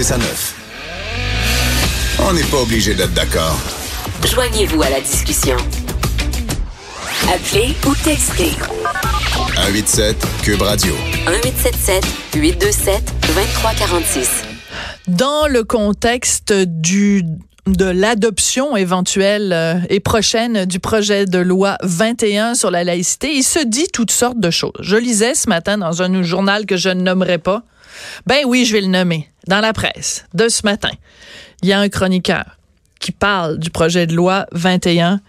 C'est ça neuf. On n'est pas obligé d'être d'accord. Joignez-vous à la discussion. Appelez ou textez 187 Cube Radio. 1877 827 2346. Dans le contexte du de l'adoption éventuelle euh, et prochaine du projet de loi 21 sur la laïcité, il se dit toutes sortes de choses. Je lisais ce matin dans un journal que je ne nommerai pas. Ben oui, je vais le nommer. Dans la presse de ce matin, il y a un chroniqueur qui parle du projet de loi 21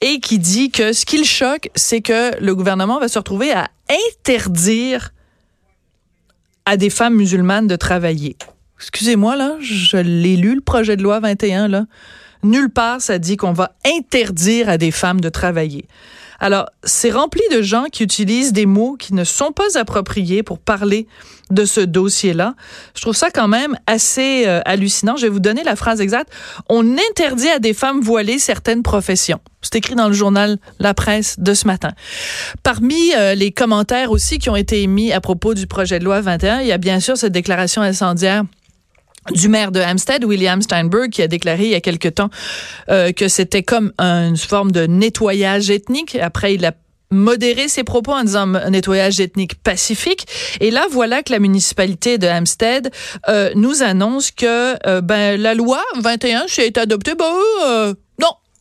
et qui dit que ce qui le choque, c'est que le gouvernement va se retrouver à interdire à des femmes musulmanes de travailler. Excusez-moi, là, je l'ai lu, le projet de loi 21, là. Nulle part, ça dit qu'on va interdire à des femmes de travailler. Alors, c'est rempli de gens qui utilisent des mots qui ne sont pas appropriés pour parler de ce dossier-là. Je trouve ça quand même assez euh, hallucinant. Je vais vous donner la phrase exacte. On interdit à des femmes voilées certaines professions. C'est écrit dans le journal La Presse de ce matin. Parmi euh, les commentaires aussi qui ont été émis à propos du projet de loi 21, il y a bien sûr cette déclaration incendiaire du maire de Hampstead, William Steinberg, qui a déclaré il y a quelque temps euh, que c'était comme une forme de nettoyage ethnique. Après, il a modéré ses propos en disant un nettoyage ethnique pacifique. Et là, voilà que la municipalité de Hampstead euh, nous annonce que euh, ben la loi 21 a été adoptée. Ben,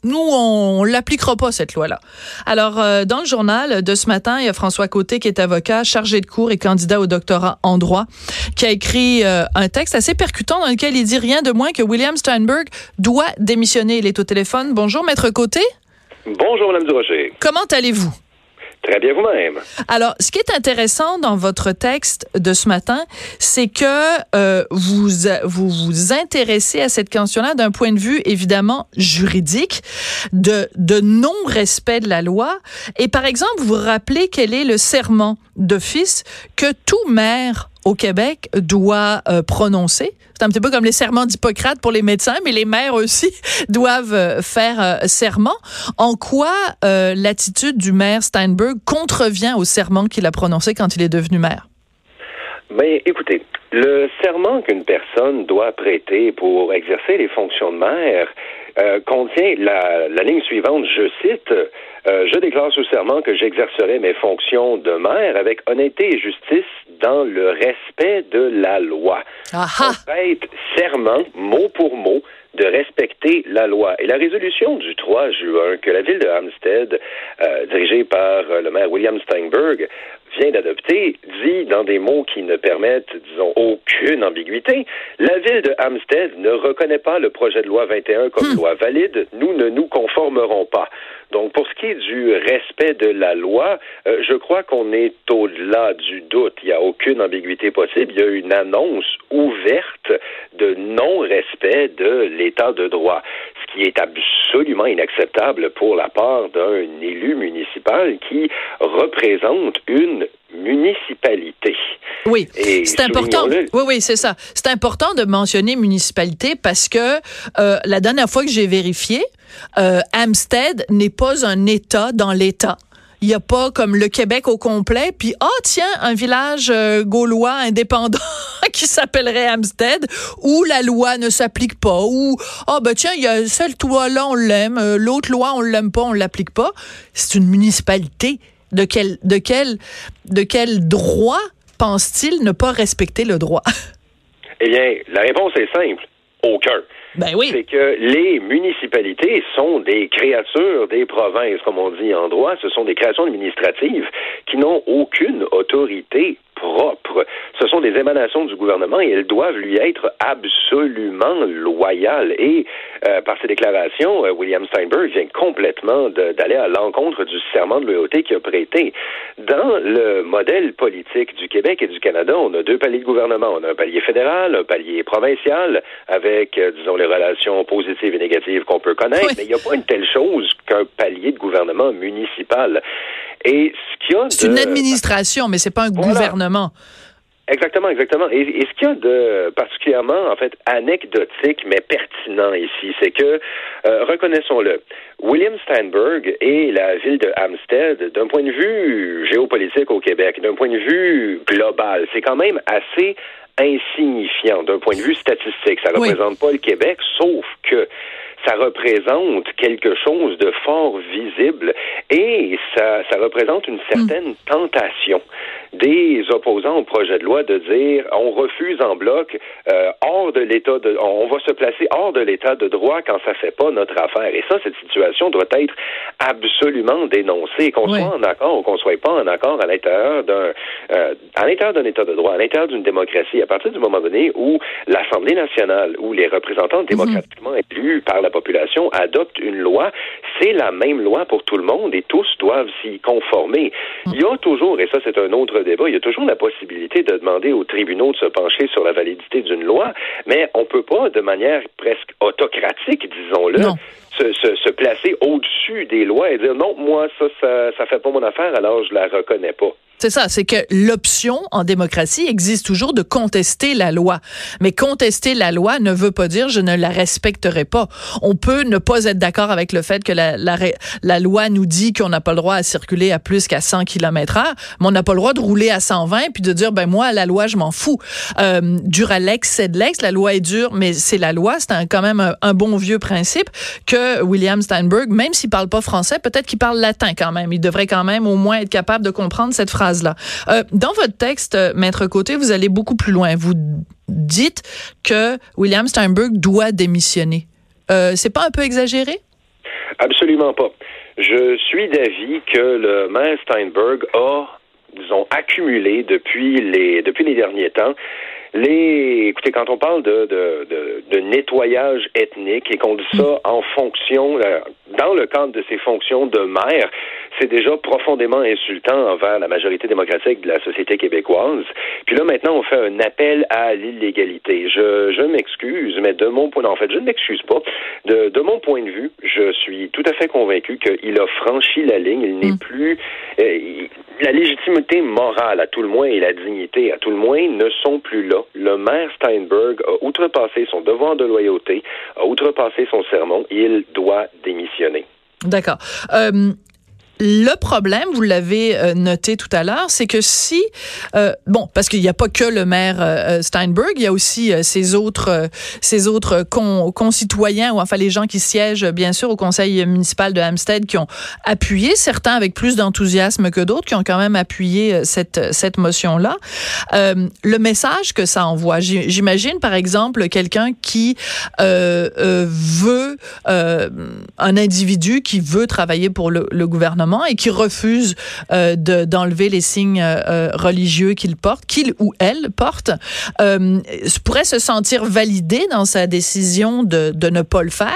nous, on, l'appliquera pas cette loi-là. Alors, euh, dans le journal de ce matin, il y a François Côté qui est avocat, chargé de cours et candidat au doctorat en droit, qui a écrit euh, un texte assez percutant dans lequel il dit rien de moins que William Steinberg doit démissionner. Il est au téléphone. Bonjour, maître Côté. Bonjour, Madame Durocher. Comment allez-vous? Très bien vous-même. Alors, ce qui est intéressant dans votre texte de ce matin, c'est que euh, vous, vous vous intéressez à cette question-là d'un point de vue évidemment juridique, de, de non-respect de la loi. Et par exemple, vous vous rappelez quel est le serment d'office que tout maire au Québec doit euh, prononcer. C'est un petit peu comme les serments d'Hippocrate pour les médecins, mais les maires aussi doivent euh, faire euh, serment. En quoi euh, l'attitude du maire Steinberg contrevient au serment qu'il a prononcé quand il est devenu maire? Mais écoutez, le serment qu'une personne doit prêter pour exercer les fonctions de maire contient la, ligne suivante, je cite, euh, je déclare sous serment que j'exercerai mes fonctions de maire avec honnêteté et justice dans le respect de la loi. Aha. On prête serment, mot pour mot, de respecter la loi. Et la résolution du 3 juin que la ville de Hampstead, euh, dirigée par le maire William Steinberg, vient d'adopter dit dans des mots qui ne permettent, disons, aucune ambiguïté, la ville de Hampstead ne reconnaît pas le projet de loi 21 comme loi valide. Nous ne nous conformerons pas. Donc, pour ce qui est du respect de la loi, euh, je crois qu'on est au-delà du doute. Il n'y a aucune ambiguïté possible. Il y a une annonce ouverte de non-respect de l'état de droit, ce qui est absolument inacceptable pour la part d'un élu municipal qui représente une municipalité. Oui, c'est important. Oui, oui, c'est ça. C'est important de mentionner municipalité parce que euh, la dernière fois que j'ai vérifié, euh, Hampstead n'est pas un État dans l'État. Il n'y a pas comme le Québec au complet, puis ah tiens, un village euh, gaulois indépendant qui s'appellerait Hampstead, où la loi ne s'applique pas, ou ah ben tiens, il y a cette loi-là, on l'aime, euh, l'autre loi, on l'aime pas, on l'applique pas. C'est une municipalité. De quel, de quel, de quel droit pense-t-il ne pas respecter le droit? Eh bien, la réponse est simple. Aucun. Ben oui. C'est que les municipalités sont des créatures des provinces, comme on dit en droit. Ce sont des créations administratives qui n'ont aucune autorité propres. Ce sont des émanations du gouvernement et elles doivent lui être absolument loyales. Et euh, par ses déclarations, euh, William Steinberg vient complètement d'aller à l'encontre du serment de loyauté qu'il a prêté. Dans le modèle politique du Québec et du Canada, on a deux paliers de gouvernement. On a un palier fédéral, un palier provincial, avec, euh, disons, les relations positives et négatives qu'on peut connaître, mais il n'y a pas une telle chose qu'un palier de gouvernement municipal. Et ce qu'il y a C'est une administration, mais c'est pas un gouvernement. Exactement, exactement. Et, ce qu'il y a de particulièrement, en fait, anecdotique, mais pertinent ici, c'est que, euh, reconnaissons-le, William Steinberg et la ville de Hampstead, d'un point de vue géopolitique au Québec, d'un point de vue global, c'est quand même assez insignifiant d'un point de vue statistique. Ça ne représente pas le Québec, sauf que ça représente quelque chose de fort visible et ça, ça représente une certaine tentation des opposants au projet de loi de dire on refuse en bloc euh, hors de l'état de on va se placer hors de l'état de droit quand ça fait pas notre affaire. Et ça cette situation doit être absolument dénoncée. Qu'on soit en accord ou qu'on soit pas en accord à l'intérieur d'un euh, à l'intérieur d'un état de droit à l'intérieur d'une démocratie à partir du moment donné où l'Assemblée nationale ou les représentants mhm. démocratiquement élus par la population adoptent une loi c'est la même loi pour tout le monde et tous doivent s'y conformer mhm. il y a toujours et ça c'est un autre débat, il y a toujours la possibilité de demander aux tribunaux de se pencher sur la validité d'une loi, mais on ne peut pas, de manière presque autocratique, disons-le, se, se, placer au-dessus des lois et dire non, moi, ça, ça, ça fait pas mon affaire, alors je la reconnais pas. C'est ça, c'est que l'option en démocratie existe toujours de contester la loi. Mais contester la loi ne veut pas dire je ne la respecterai pas. On peut ne pas être d'accord avec le fait que la, loi nous dit qu'on n'a pas le droit à circuler à plus qu'à 100 km heure, mais on n'a pas le droit de rouler à 120 puis de dire ben moi la loi je m'en fous. Euh, Duralex c'est de l'ex, la loi est dure mais c'est la loi, c'est quand même un, un, bon vieux principe que William Steinberg, même s'il parle pas français, peut-être qu'il parle latin quand même. Il devrait quand même au moins être capable de comprendre cette phrase euh, dans votre texte, euh, Maître Côté, vous allez beaucoup plus loin. Vous dites que William Steinberg doit démissionner. Euh, c'est pas un peu exagéré? Absolument pas. Je suis d'avis que le maire Steinberg a, disons, accumulé depuis les, depuis les derniers temps les, écoutez, quand on parle de, de, de, de nettoyage ethnique et qu'on dit ça en fonction, dans le cadre de ses fonctions de maire, c'est déjà profondément insultant envers la majorité démocratique de la société québécoise. Puis là, maintenant, on fait un appel à l'illégalité. Je, je m'excuse, mais de mon point, en fait, je ne m'excuse pas. De, de mon point de vue, je suis tout à fait convaincu qu'il a franchi la ligne. Il n'est mm. plus euh, la légitimité morale, à tout le moins, et la dignité, à tout le moins, ne sont plus là. Le maire Steinberg a outrepassé son devoir de loyauté, a outrepassé son sermon. Il doit démissionner. D'accord. Euh, le problème, vous l'avez euh, noté tout à l'heure, c'est que si, euh, bon, parce qu'il n'y a pas que le maire euh, Steinberg, il y a aussi ses autres, ses autres concitoyens ou enfin les gens qui siègent bien sûr au conseil municipal de Hampstead qui ont appuyé, certains avec plus d'enthousiasme que d'autres, qui ont quand même appuyé cette cette motion là. le message que ça envoie, j'imagine par exemple quelqu'un qui veut un individu qui veut travailler pour le, le gouvernement et qui refuse euh, d'enlever les signes euh, religieux qu'il porte, qu'il ou elle porte, euh, pourrait se sentir validé dans sa décision de, de ne pas le faire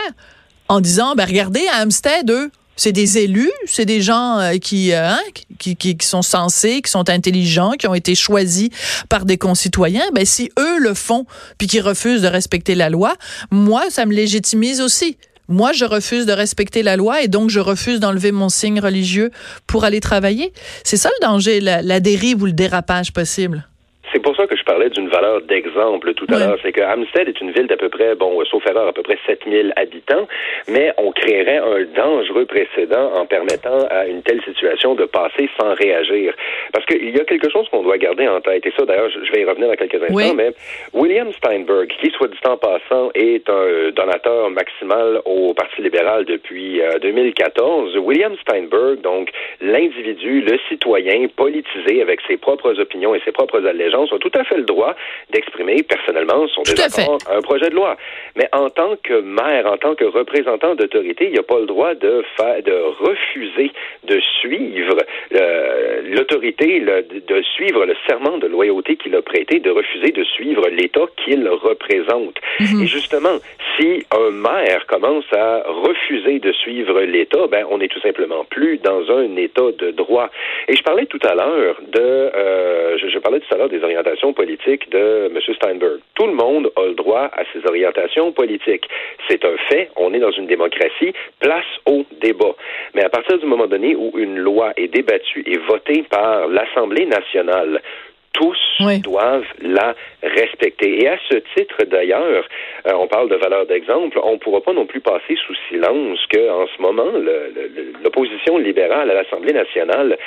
en disant, ben regardez, à Hampstead, eux, c'est des élus, c'est des gens euh, qui, hein, qui, qui, qui, sont censés, qui sont intelligents, qui ont été choisis par des concitoyens. Ben si eux le font puis qu'ils refusent de respecter la loi, moi ça me légitimise aussi. Moi, je refuse de respecter la loi et donc je refuse d'enlever mon signe religieux pour aller travailler. C'est ça le danger, la, la dérive ou le dérapage possible? C'est pour ça que je parlais d'une valeur d'exemple tout à l'heure. C'est que est une ville d'à peu près, bon, sauf erreur, à peu près 7000 habitants, mais on créerait un dangereux précédent en permettant à une telle situation de passer sans réagir. Parce qu'il y a quelque chose qu'on doit garder en tête, et ça, d'ailleurs, je vais y revenir dans quelques instants, mais William Steinberg, qui, soit dit en passant, est un donateur maximal au Parti libéral depuis 2014, euh, William Steinberg, donc l'individu, le citoyen politisé avec ses propres opinions et ses propres allégeances, ont tout à fait le droit d'exprimer personnellement son désaccord à un projet de loi. Mais en tant que maire, en tant que représentant d'autorité, il n'y a pas le droit de faire, de refuser de suivre euh, l'autorité, de suivre le serment de loyauté qu'il a prêté, de refuser de suivre l'État qu'il représente. Mhm. Et justement, si un maire commence à refuser de suivre l'État, ben on n'est tout simplement plus dans un État de droit. Et je parlais tout à l'heure de, euh, je, je, parlais tout à l'heure des orientations politiques de M. Steinberg. Tout le monde a le droit à ses orientations politiques. C'est un fait. On est dans une démocratie. Place au débat. Mais à partir du moment donné où une loi est débattue et votée par l'Assemblée nationale, tous doivent la respecter. Et à ce titre, d'ailleurs, euh, on parle de valeur d'exemple, on ne pourra pas non plus passer sous silence qu'en ce moment, l'opposition libérale à l'Assemblée nationale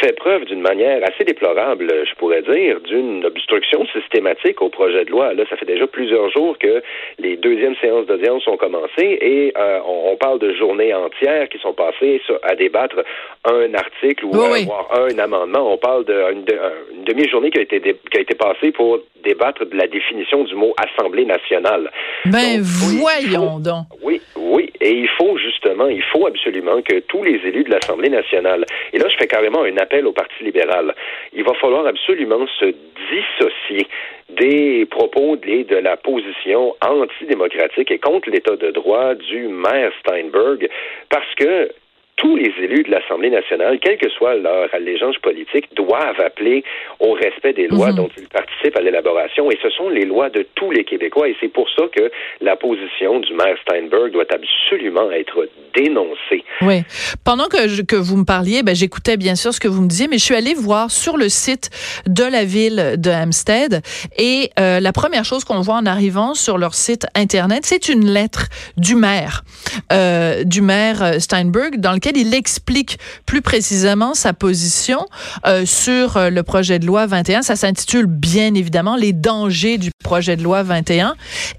fait preuve d'une manière assez déplorable, je pourrais dire, d'une obstruction systématique au projet de loi. Là, ça fait déjà plusieurs jours que les deuxièmes séances d'audience ont commencé et euh, on, parle de journées entières qui sont passées à débattre un article ou à avoir un amendement. On parle d'une demi-journée qui a été qui a été passée pour débattre de la définition du mot Assemblée nationale. Ben voyons donc. Oui, oui, et il faut justement, il faut absolument que tous les élus de l'Assemblée nationale, et là je fais carrément un appel au Parti libéral, il va falloir absolument se dissocier des propos de, de la position antidémocratique et contre l'État de droit du maire Steinberg, parce que tous les élus de l'Assemblée nationale, quelle que soit leur allégeance politique, doivent appeler au respect des lois mhm. dont ils participent à l'élaboration. Et ce sont les lois de tous les Québécois. Et c'est pour ça que la position du maire Steinberg doit absolument être dénoncée. Oui. Pendant que, que vous me parliez, ben, j'écoutais bien sûr ce que vous me disiez, mais je suis allée voir sur le site de la ville de Hampstead. Et euh, la première chose qu'on voit en arrivant sur leur site Internet, c'est une lettre du maire, euh, du maire Steinberg, dans lequel il explique plus précisément sa position euh, sur euh, le projet de loi 21. Ça s'intitule bien évidemment Les dangers du projet de loi 21.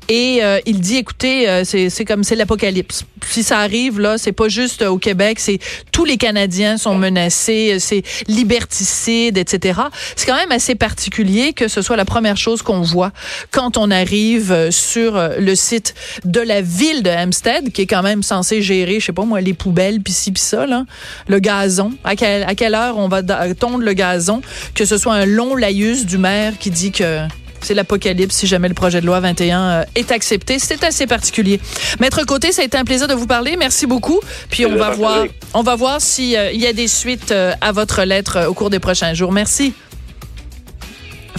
Et euh, il dit, écoutez, c'est comme c'est l'apocalypse. Si ça arrive, là, c'est pas juste au Québec, c'est tous les Canadiens sont menacés, c'est liberticide, etc. C'est quand même assez particulier que ce soit la première chose qu'on voit quand on arrive sur le site de la ville de Hampstead, qui est quand même censé gérer, je sais pas moi, les poubelles, puis si, ça, là, le gazon. À, à quelle heure on va tondre le gazon? Que ce soit un long laïus du maire qui dit que c'est l'apocalypse si jamais le projet de loi 21 euh, est accepté. C'est assez particulier. Maître Côté, ça a été un plaisir de vous parler. Merci beaucoup. Puis on va voir, on va voir s'il euh, y a des suites euh, à votre lettre au cours des prochains jours. Merci.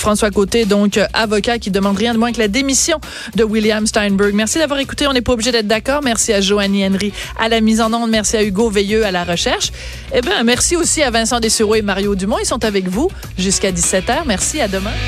François Côté, donc avocat qui demande rien de moins que la démission de William Steinberg. Merci d'avoir écouté. On n'est pas obligé d'être d'accord. Merci à Joannie Henry à la mise en onde. Merci à Hugo Veilleux à la recherche. Eh bien, merci aussi à Vincent Dessureau et Mario Dumont. Ils sont avec vous jusqu'à 17h. Merci. À demain.